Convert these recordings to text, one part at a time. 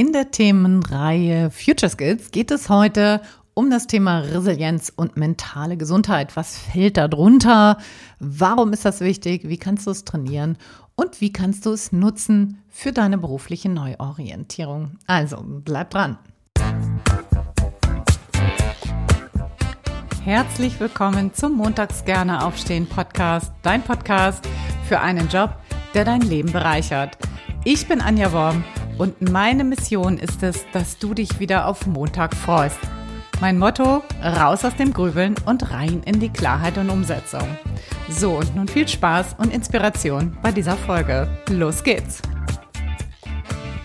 In der Themenreihe Future Skills geht es heute um das Thema Resilienz und mentale Gesundheit. Was fällt da drunter? Warum ist das wichtig? Wie kannst du es trainieren? Und wie kannst du es nutzen für deine berufliche Neuorientierung? Also, bleib dran. Herzlich willkommen zum Montags gerne aufstehen Podcast, dein Podcast für einen Job, der dein Leben bereichert. Ich bin Anja Worm und meine Mission ist es, dass du dich wieder auf Montag freust. Mein Motto, raus aus dem Grübeln und rein in die Klarheit und Umsetzung. So, und nun viel Spaß und Inspiration bei dieser Folge. Los geht's!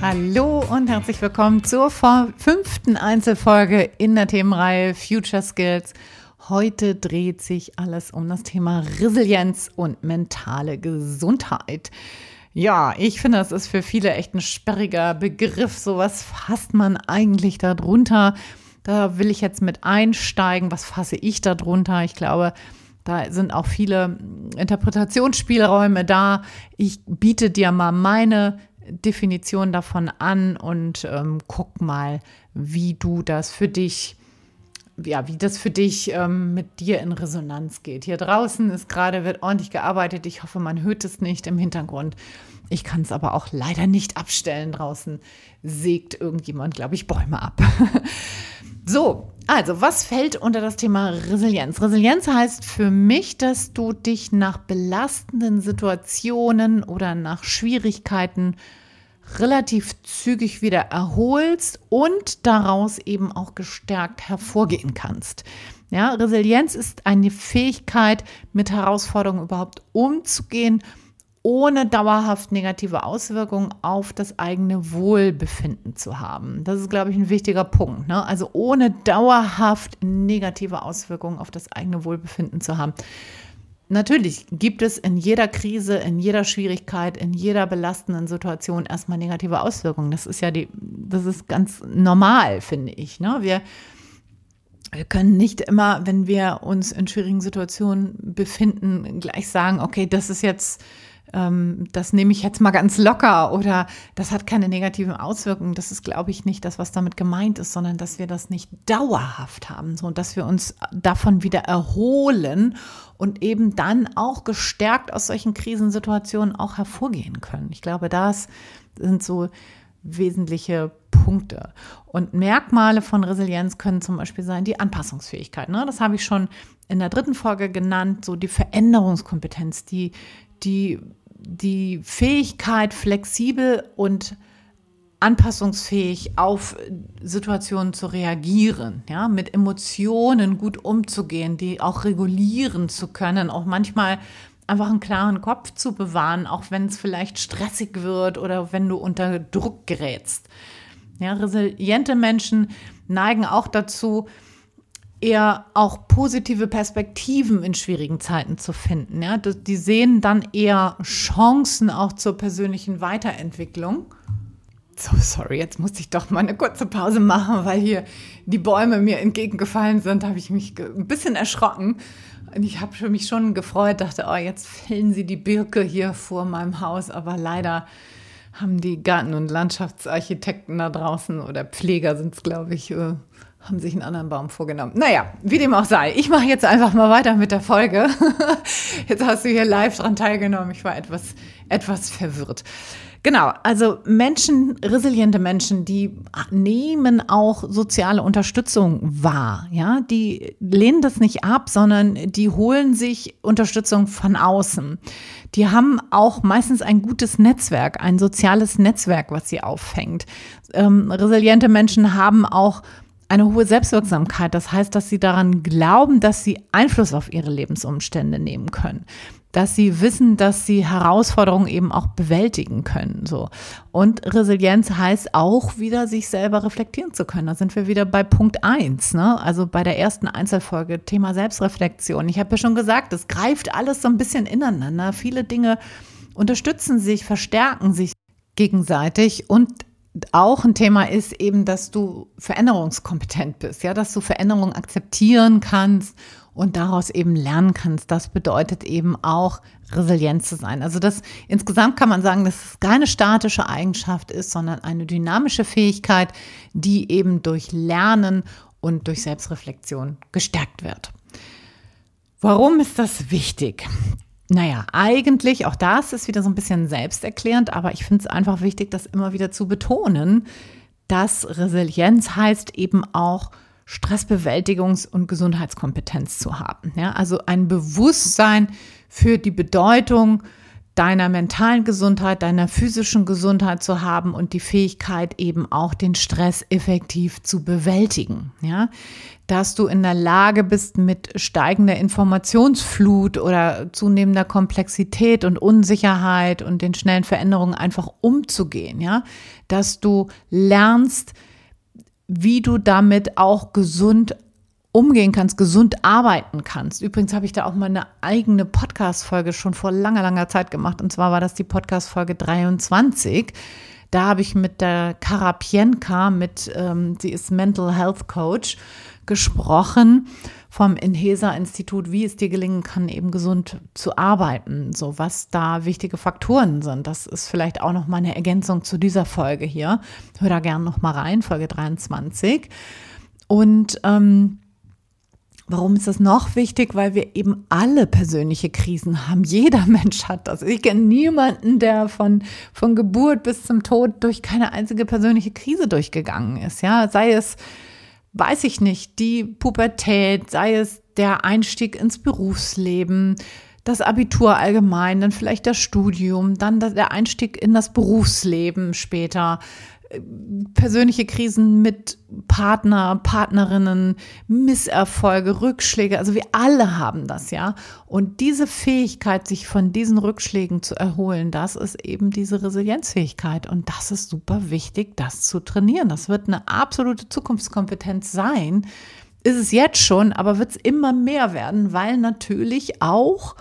Hallo und herzlich willkommen zur fünften Einzelfolge in der Themenreihe Future Skills. Heute dreht sich alles um das Thema Resilienz und mentale Gesundheit. Ja, ich finde, das ist für viele echt ein sperriger Begriff. So was fasst man eigentlich darunter? Da will ich jetzt mit einsteigen. Was fasse ich darunter? Ich glaube, da sind auch viele Interpretationsspielräume da. Ich biete dir mal meine Definition davon an und ähm, guck mal, wie du das für dich ja, wie das für dich ähm, mit dir in Resonanz geht. Hier draußen ist gerade, wird ordentlich gearbeitet. Ich hoffe, man hört es nicht im Hintergrund. Ich kann es aber auch leider nicht abstellen. Draußen sägt irgendjemand, glaube ich, Bäume ab. so, also, was fällt unter das Thema Resilienz? Resilienz heißt für mich, dass du dich nach belastenden Situationen oder nach Schwierigkeiten relativ zügig wieder erholst und daraus eben auch gestärkt hervorgehen kannst. Ja, Resilienz ist eine Fähigkeit, mit Herausforderungen überhaupt umzugehen, ohne dauerhaft negative Auswirkungen auf das eigene Wohlbefinden zu haben. Das ist, glaube ich, ein wichtiger Punkt. Ne? Also ohne dauerhaft negative Auswirkungen auf das eigene Wohlbefinden zu haben. Natürlich gibt es in jeder Krise, in jeder Schwierigkeit, in jeder belastenden Situation erstmal negative Auswirkungen. Das ist ja die, das ist ganz normal, finde ich. Ne? Wir, wir können nicht immer, wenn wir uns in schwierigen Situationen befinden, gleich sagen, okay, das ist jetzt ähm, das nehme ich jetzt mal ganz locker oder das hat keine negativen Auswirkungen. Das ist, glaube ich, nicht das, was damit gemeint ist, sondern dass wir das nicht dauerhaft haben, so dass wir uns davon wieder erholen und eben dann auch gestärkt aus solchen Krisensituationen auch hervorgehen können. Ich glaube, das sind so wesentliche Punkte. Und Merkmale von Resilienz können zum Beispiel sein die Anpassungsfähigkeit. Ne? Das habe ich schon in der dritten Folge genannt, so die Veränderungskompetenz, die, die die Fähigkeit, flexibel und anpassungsfähig auf Situationen zu reagieren, ja, mit Emotionen gut umzugehen, die auch regulieren zu können, auch manchmal einfach einen klaren Kopf zu bewahren, auch wenn es vielleicht stressig wird oder wenn du unter Druck gerätst. Ja, resiliente Menschen neigen auch dazu, eher auch positive Perspektiven in schwierigen Zeiten zu finden. Ja? Die sehen dann eher Chancen auch zur persönlichen Weiterentwicklung. So, sorry, jetzt musste ich doch mal eine kurze Pause machen, weil hier die Bäume mir entgegengefallen sind. Da habe ich mich ein bisschen erschrocken. Und ich habe mich schon gefreut, dachte, oh, jetzt fällen sie die Birke hier vor meinem Haus. Aber leider haben die Garten- und Landschaftsarchitekten da draußen oder Pfleger sind es, glaube ich, äh, haben sich einen anderen Baum vorgenommen. Naja, wie dem auch sei. Ich mache jetzt einfach mal weiter mit der Folge. Jetzt hast du hier live dran teilgenommen. Ich war etwas, etwas verwirrt. Genau, also Menschen, resiliente Menschen, die nehmen auch soziale Unterstützung wahr. Ja, die lehnen das nicht ab, sondern die holen sich Unterstützung von außen. Die haben auch meistens ein gutes Netzwerk, ein soziales Netzwerk, was sie auffängt. Ähm, resiliente Menschen haben auch eine hohe Selbstwirksamkeit. Das heißt, dass sie daran glauben, dass sie Einfluss auf ihre Lebensumstände nehmen können. Dass sie wissen, dass sie Herausforderungen eben auch bewältigen können, so. Und Resilienz heißt auch wieder, sich selber reflektieren zu können. Da sind wir wieder bei Punkt eins, ne? Also bei der ersten Einzelfolge, Thema Selbstreflexion. Ich habe ja schon gesagt, es greift alles so ein bisschen ineinander. Viele Dinge unterstützen sich, verstärken sich gegenseitig und auch ein Thema ist eben, dass du veränderungskompetent bist, ja, dass du Veränderungen akzeptieren kannst und daraus eben lernen kannst. Das bedeutet eben auch resilient zu sein. Also das insgesamt kann man sagen, dass es keine statische Eigenschaft ist, sondern eine dynamische Fähigkeit, die eben durch Lernen und durch Selbstreflexion gestärkt wird. Warum ist das wichtig? Naja, eigentlich, auch das ist wieder so ein bisschen selbsterklärend, aber ich finde es einfach wichtig, das immer wieder zu betonen, dass Resilienz heißt eben auch Stressbewältigungs- und Gesundheitskompetenz zu haben. Ja, also ein Bewusstsein für die Bedeutung deiner mentalen Gesundheit, deiner physischen Gesundheit zu haben und die Fähigkeit eben auch den Stress effektiv zu bewältigen. Ja, dass du in der Lage bist, mit steigender Informationsflut oder zunehmender Komplexität und Unsicherheit und den schnellen Veränderungen einfach umzugehen. Ja, dass du lernst, wie du damit auch gesund umgehen kannst, gesund arbeiten kannst. Übrigens habe ich da auch mal eine eigene Podcast-Folge schon vor langer, langer Zeit gemacht. Und zwar war das die Podcast-Folge 23. Da habe ich mit der Karapienka, mit, ähm, sie ist Mental Health Coach, gesprochen vom Inhesa-Institut, wie es dir gelingen kann, eben gesund zu arbeiten. So, was da wichtige Faktoren sind. Das ist vielleicht auch noch mal eine Ergänzung zu dieser Folge hier. Hör da gerne noch mal rein, Folge 23. Und ähm, Warum ist das noch wichtig? Weil wir eben alle persönliche Krisen haben. Jeder Mensch hat das. Ich kenne niemanden, der von, von Geburt bis zum Tod durch keine einzige persönliche Krise durchgegangen ist. Ja, sei es, weiß ich nicht, die Pubertät, sei es der Einstieg ins Berufsleben, das Abitur allgemein, dann vielleicht das Studium, dann der Einstieg in das Berufsleben später, persönliche Krisen mit Partner, Partnerinnen, Misserfolge, Rückschläge. Also wir alle haben das, ja. Und diese Fähigkeit, sich von diesen Rückschlägen zu erholen, das ist eben diese Resilienzfähigkeit. Und das ist super wichtig, das zu trainieren. Das wird eine absolute Zukunftskompetenz sein. Ist es jetzt schon, aber wird es immer mehr werden, weil natürlich auch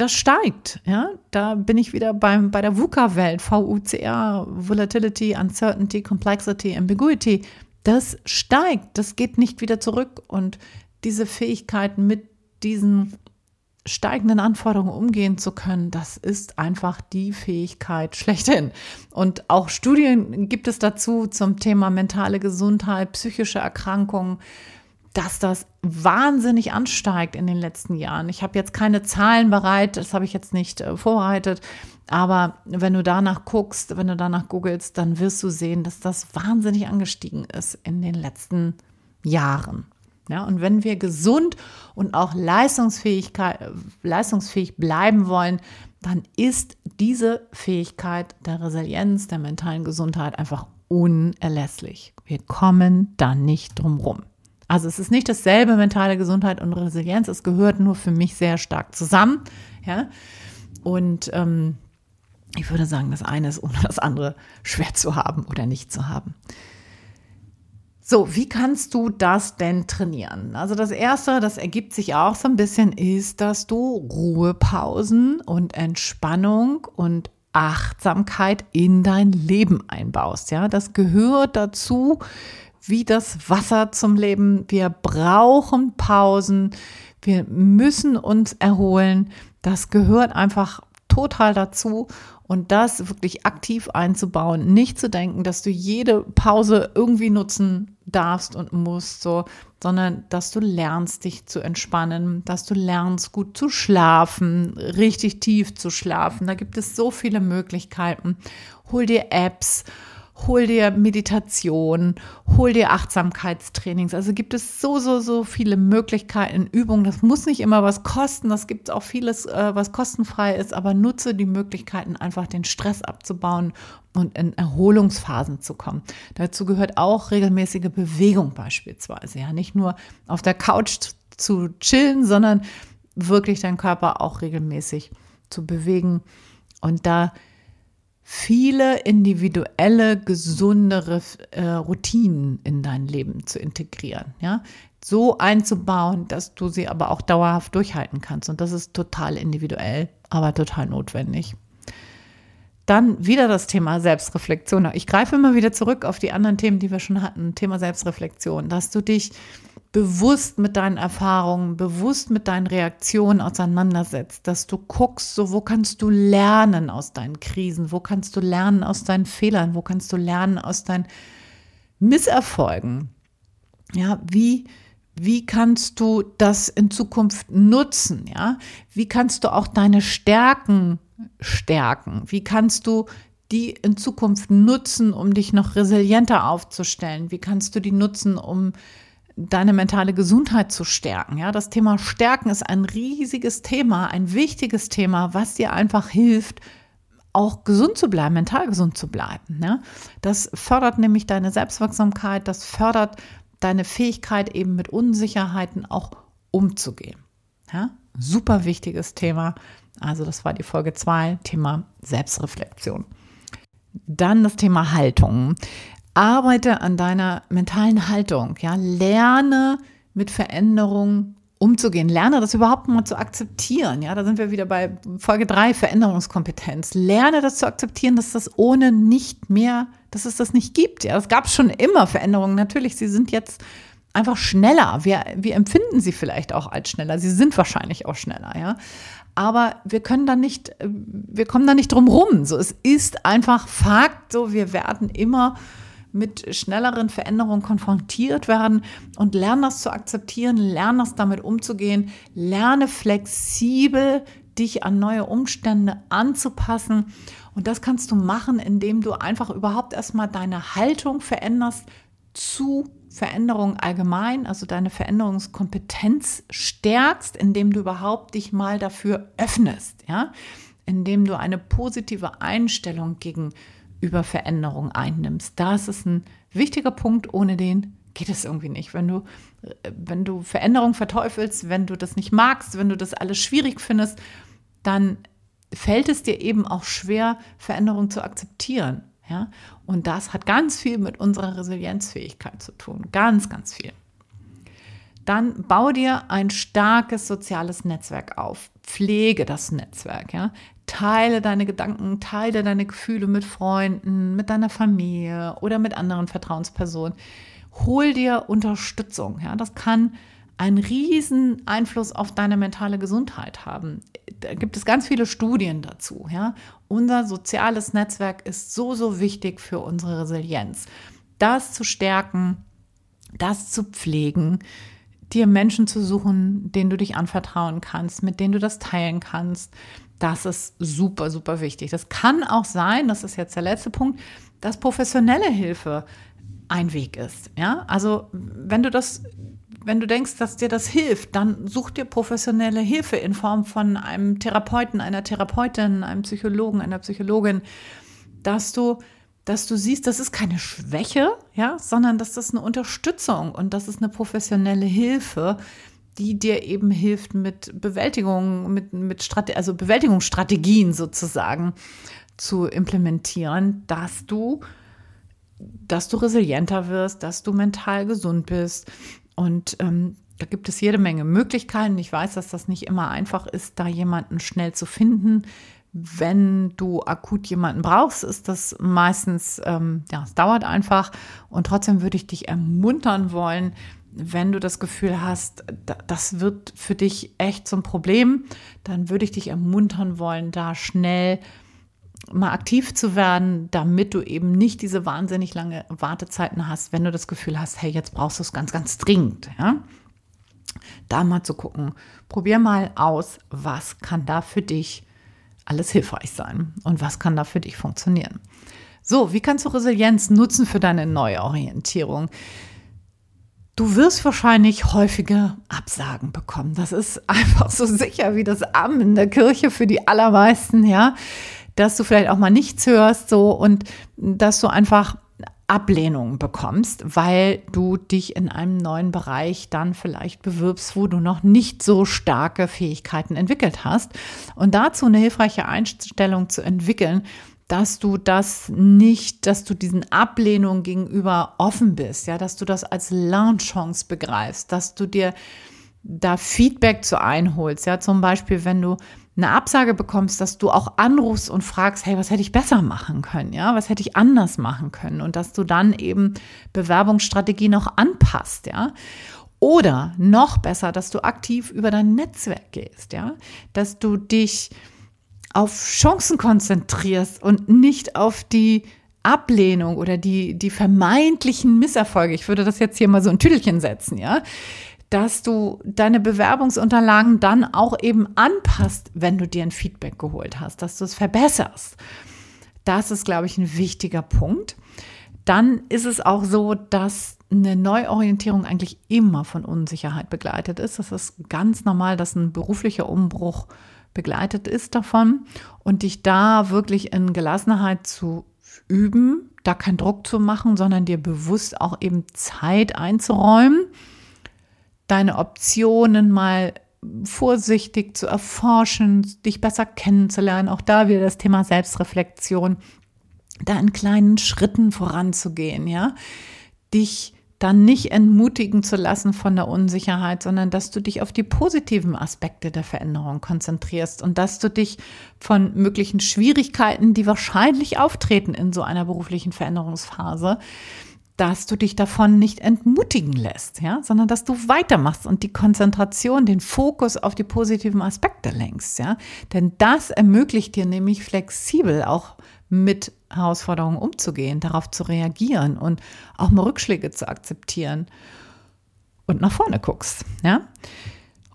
das steigt. Ja? Da bin ich wieder beim, bei der VUCA-Welt, VUCA, Volatility, Uncertainty, Complexity, Ambiguity. Das steigt, das geht nicht wieder zurück. Und diese Fähigkeiten mit diesen steigenden Anforderungen umgehen zu können, das ist einfach die Fähigkeit schlechthin. Und auch Studien gibt es dazu zum Thema mentale Gesundheit, psychische Erkrankungen dass das wahnsinnig ansteigt in den letzten Jahren. Ich habe jetzt keine Zahlen bereit, das habe ich jetzt nicht äh, vorbereitet, aber wenn du danach guckst, wenn du danach googelst, dann wirst du sehen, dass das wahnsinnig angestiegen ist in den letzten Jahren. Ja, und wenn wir gesund und auch leistungsfähig bleiben wollen, dann ist diese Fähigkeit der Resilienz, der mentalen Gesundheit einfach unerlässlich. Wir kommen da nicht drum rum. Also es ist nicht dasselbe mentale Gesundheit und Resilienz. Es gehört nur für mich sehr stark zusammen. Ja? Und ähm, ich würde sagen, das eine ist ohne das andere schwer zu haben oder nicht zu haben. So, wie kannst du das denn trainieren? Also das Erste, das ergibt sich auch so ein bisschen, ist, dass du Ruhepausen und Entspannung und Achtsamkeit in dein Leben einbaust. Ja, das gehört dazu, wie das Wasser zum Leben. Wir brauchen Pausen. Wir müssen uns erholen. Das gehört einfach total dazu. Und das wirklich aktiv einzubauen, nicht zu denken, dass du jede Pause irgendwie nutzen darfst und musst, so, sondern dass du lernst, dich zu entspannen, dass du lernst, gut zu schlafen, richtig tief zu schlafen. Da gibt es so viele Möglichkeiten. Hol dir Apps hol dir Meditation, hol dir Achtsamkeitstrainings. Also gibt es so, so, so viele Möglichkeiten, Übungen. Das muss nicht immer was kosten. Das gibt auch vieles, äh, was kostenfrei ist, aber nutze die Möglichkeiten, einfach den Stress abzubauen und in Erholungsphasen zu kommen. Dazu gehört auch regelmäßige Bewegung beispielsweise. Ja, nicht nur auf der Couch zu chillen, sondern wirklich deinen Körper auch regelmäßig zu bewegen. Und da viele individuelle, gesundere äh, Routinen in dein Leben zu integrieren, ja, so einzubauen, dass du sie aber auch dauerhaft durchhalten kannst. Und das ist total individuell, aber total notwendig. Dann wieder das Thema Selbstreflexion. Ich greife immer wieder zurück auf die anderen Themen, die wir schon hatten. Thema Selbstreflexion, dass du dich bewusst mit deinen Erfahrungen, bewusst mit deinen Reaktionen auseinandersetzt, dass du guckst, so wo kannst du lernen aus deinen Krisen, wo kannst du lernen aus deinen Fehlern, wo kannst du lernen aus deinen Misserfolgen. Ja, wie wie kannst du das in Zukunft nutzen, ja? Wie kannst du auch deine Stärken stärken? Wie kannst du die in Zukunft nutzen, um dich noch resilienter aufzustellen? Wie kannst du die nutzen, um deine mentale Gesundheit zu stärken. Ja, das Thema Stärken ist ein riesiges Thema, ein wichtiges Thema, was dir einfach hilft, auch gesund zu bleiben, mental gesund zu bleiben. Ja? Das fördert nämlich deine Selbstwirksamkeit, das fördert deine Fähigkeit, eben mit Unsicherheiten auch umzugehen. Ja? Super wichtiges Thema. Also, das war die Folge 2, Thema Selbstreflexion. Dann das Thema Haltung. Arbeite an deiner mentalen Haltung, ja, lerne mit Veränderungen umzugehen, lerne das überhaupt mal zu akzeptieren, ja, da sind wir wieder bei Folge 3, Veränderungskompetenz. Lerne das zu akzeptieren, dass das ohne nicht mehr, dass es das nicht gibt, ja, es gab schon immer Veränderungen, natürlich, sie sind jetzt einfach schneller. Wir, wir empfinden sie vielleicht auch als schneller. Sie sind wahrscheinlich auch schneller, ja. Aber wir können da nicht, wir kommen da nicht drum rum. So, es ist einfach Fakt, so, wir werden immer mit schnelleren Veränderungen konfrontiert werden und lerne das zu akzeptieren, lerne das damit umzugehen, lerne flexibel dich an neue Umstände anzupassen. Und das kannst du machen, indem du einfach überhaupt erstmal deine Haltung veränderst zu Veränderung allgemein, also deine Veränderungskompetenz stärkst, indem du überhaupt dich mal dafür öffnest, ja, indem du eine positive Einstellung gegen über Veränderung einnimmst. Das ist ein wichtiger Punkt, ohne den geht es irgendwie nicht. Wenn du, wenn du Veränderung verteufelst, wenn du das nicht magst, wenn du das alles schwierig findest, dann fällt es dir eben auch schwer, Veränderung zu akzeptieren. Ja? Und das hat ganz viel mit unserer Resilienzfähigkeit zu tun. Ganz, ganz viel. Dann bau dir ein starkes soziales Netzwerk auf. Pflege das Netzwerk. Ja? Teile deine Gedanken, teile deine Gefühle mit Freunden, mit deiner Familie oder mit anderen Vertrauenspersonen. Hol dir Unterstützung. Ja, das kann einen riesen Einfluss auf deine mentale Gesundheit haben. Da gibt es ganz viele Studien dazu. Ja. Unser soziales Netzwerk ist so, so wichtig für unsere Resilienz. Das zu stärken, das zu pflegen, dir Menschen zu suchen, denen du dich anvertrauen kannst, mit denen du das teilen kannst, das ist super, super wichtig. Das kann auch sein, das ist jetzt der letzte Punkt, dass professionelle Hilfe ein Weg ist. Ja, also wenn du das, wenn du denkst, dass dir das hilft, dann such dir professionelle Hilfe in Form von einem Therapeuten, einer Therapeutin, einem Psychologen, einer Psychologin, dass du dass du siehst, das ist keine Schwäche, ja, sondern dass das eine Unterstützung und das ist eine professionelle Hilfe, die dir eben hilft mit Bewältigung, mit, mit Strate also Bewältigungsstrategien sozusagen zu implementieren, dass du, dass du resilienter wirst, dass du mental gesund bist. Und ähm, da gibt es jede Menge Möglichkeiten. Ich weiß, dass das nicht immer einfach ist, da jemanden schnell zu finden. Wenn du akut jemanden brauchst, ist das meistens, ähm, ja, es dauert einfach. Und trotzdem würde ich dich ermuntern wollen, wenn du das Gefühl hast, das wird für dich echt zum Problem, dann würde ich dich ermuntern wollen, da schnell mal aktiv zu werden, damit du eben nicht diese wahnsinnig lange Wartezeiten hast, wenn du das Gefühl hast, hey, jetzt brauchst du es ganz, ganz dringend. Ja? Da mal zu gucken, probier mal aus, was kann da für dich alles hilfreich sein und was kann da für dich funktionieren. So, wie kannst du Resilienz nutzen für deine Neuorientierung? Du wirst wahrscheinlich häufige Absagen bekommen. Das ist einfach so sicher wie das Amen in der Kirche für die allermeisten, ja, dass du vielleicht auch mal nichts hörst, so und dass du einfach Ablehnungen bekommst, weil du dich in einem neuen Bereich dann vielleicht bewirbst, wo du noch nicht so starke Fähigkeiten entwickelt hast. Und dazu eine hilfreiche Einstellung zu entwickeln, dass du das nicht, dass du diesen Ablehnungen gegenüber offen bist, ja, dass du das als Lernchance begreifst, dass du dir da Feedback zu einholst, ja, zum Beispiel, wenn du eine Absage bekommst, dass du auch anrufst und fragst, hey, was hätte ich besser machen können, ja, was hätte ich anders machen können und dass du dann eben Bewerbungsstrategien auch anpasst, ja. Oder noch besser, dass du aktiv über dein Netzwerk gehst, ja, dass du dich auf Chancen konzentrierst und nicht auf die Ablehnung oder die, die vermeintlichen Misserfolge. Ich würde das jetzt hier mal so ein Tüdelchen setzen, ja dass du deine Bewerbungsunterlagen dann auch eben anpasst, wenn du dir ein Feedback geholt hast, dass du es verbesserst. Das ist, glaube ich, ein wichtiger Punkt. Dann ist es auch so, dass eine Neuorientierung eigentlich immer von Unsicherheit begleitet ist. Das ist ganz normal, dass ein beruflicher Umbruch begleitet ist davon und dich da wirklich in Gelassenheit zu üben, da keinen Druck zu machen, sondern dir bewusst auch eben Zeit einzuräumen deine Optionen mal vorsichtig zu erforschen, dich besser kennenzulernen. Auch da wieder das Thema Selbstreflexion, da in kleinen Schritten voranzugehen, ja, dich dann nicht entmutigen zu lassen von der Unsicherheit, sondern dass du dich auf die positiven Aspekte der Veränderung konzentrierst und dass du dich von möglichen Schwierigkeiten, die wahrscheinlich auftreten in so einer beruflichen Veränderungsphase, dass du dich davon nicht entmutigen lässt, ja, sondern dass du weitermachst und die Konzentration, den Fokus auf die positiven Aspekte lenkst, ja. Denn das ermöglicht dir nämlich flexibel auch mit Herausforderungen umzugehen, darauf zu reagieren und auch mal Rückschläge zu akzeptieren und nach vorne guckst, ja.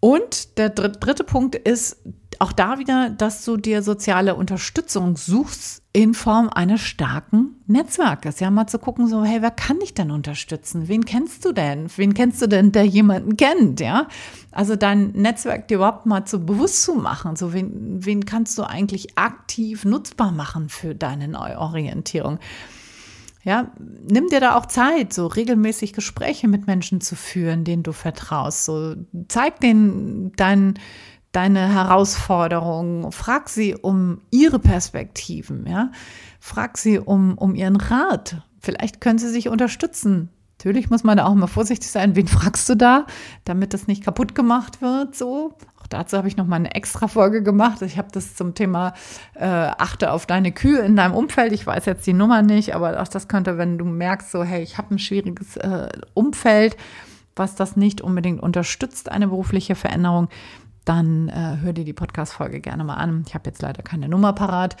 Und der dritte Punkt ist auch da wieder, dass du dir soziale Unterstützung suchst in Form eines starken Netzwerkes. Ja, mal zu gucken, so, hey, wer kann dich denn unterstützen? Wen kennst du denn? Wen kennst du denn, der jemanden kennt? Ja, also dein Netzwerk dir überhaupt mal zu bewusst zu machen. So, wen, wen kannst du eigentlich aktiv nutzbar machen für deine Neuorientierung? Ja, nimm dir da auch Zeit, so regelmäßig Gespräche mit Menschen zu führen, denen du vertraust. So zeig denen deinen deine Herausforderungen, frag sie um ihre Perspektiven, ja. Frag sie um, um ihren Rat. Vielleicht können sie sich unterstützen. Natürlich muss man da auch mal vorsichtig sein. Wen fragst du da, damit das nicht kaputt gemacht wird, so? Auch dazu habe ich noch mal eine extra Folge gemacht. Ich habe das zum Thema äh, achte auf deine Kühe in deinem Umfeld. Ich weiß jetzt die Nummer nicht, aber auch das könnte, wenn du merkst, so hey, ich habe ein schwieriges äh, Umfeld, was das nicht unbedingt unterstützt, eine berufliche Veränderung, dann äh, hör dir die Podcast-Folge gerne mal an. Ich habe jetzt leider keine Nummer parat.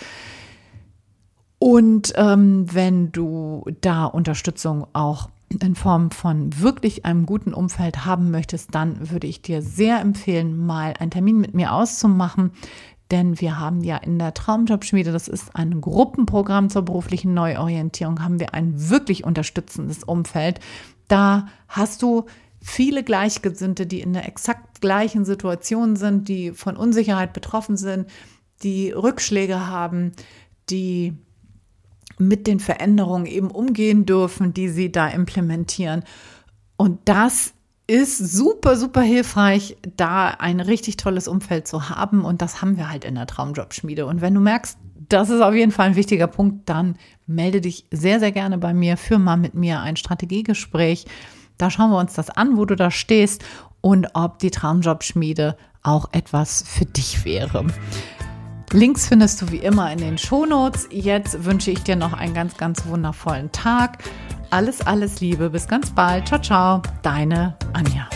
Und ähm, wenn du da Unterstützung auch in Form von wirklich einem guten Umfeld haben möchtest, dann würde ich dir sehr empfehlen, mal einen Termin mit mir auszumachen. Denn wir haben ja in der Traumjobschmiede, das ist ein Gruppenprogramm zur beruflichen Neuorientierung, haben wir ein wirklich unterstützendes Umfeld. Da hast du viele Gleichgesinnte, die in der exakt gleichen Situation sind, die von Unsicherheit betroffen sind, die Rückschläge haben, die mit den Veränderungen eben umgehen dürfen, die sie da implementieren. Und das ist super, super hilfreich, da ein richtig tolles Umfeld zu haben. Und das haben wir halt in der Traumjobschmiede. Und wenn du merkst, das ist auf jeden Fall ein wichtiger Punkt, dann melde dich sehr, sehr gerne bei mir, führ mal mit mir ein Strategiegespräch. Da schauen wir uns das an, wo du da stehst und ob die Traumjobschmiede auch etwas für dich wäre. Links findest du wie immer in den Shownotes. Jetzt wünsche ich dir noch einen ganz, ganz wundervollen Tag. Alles, alles Liebe. Bis ganz bald. Ciao, ciao. Deine Anja.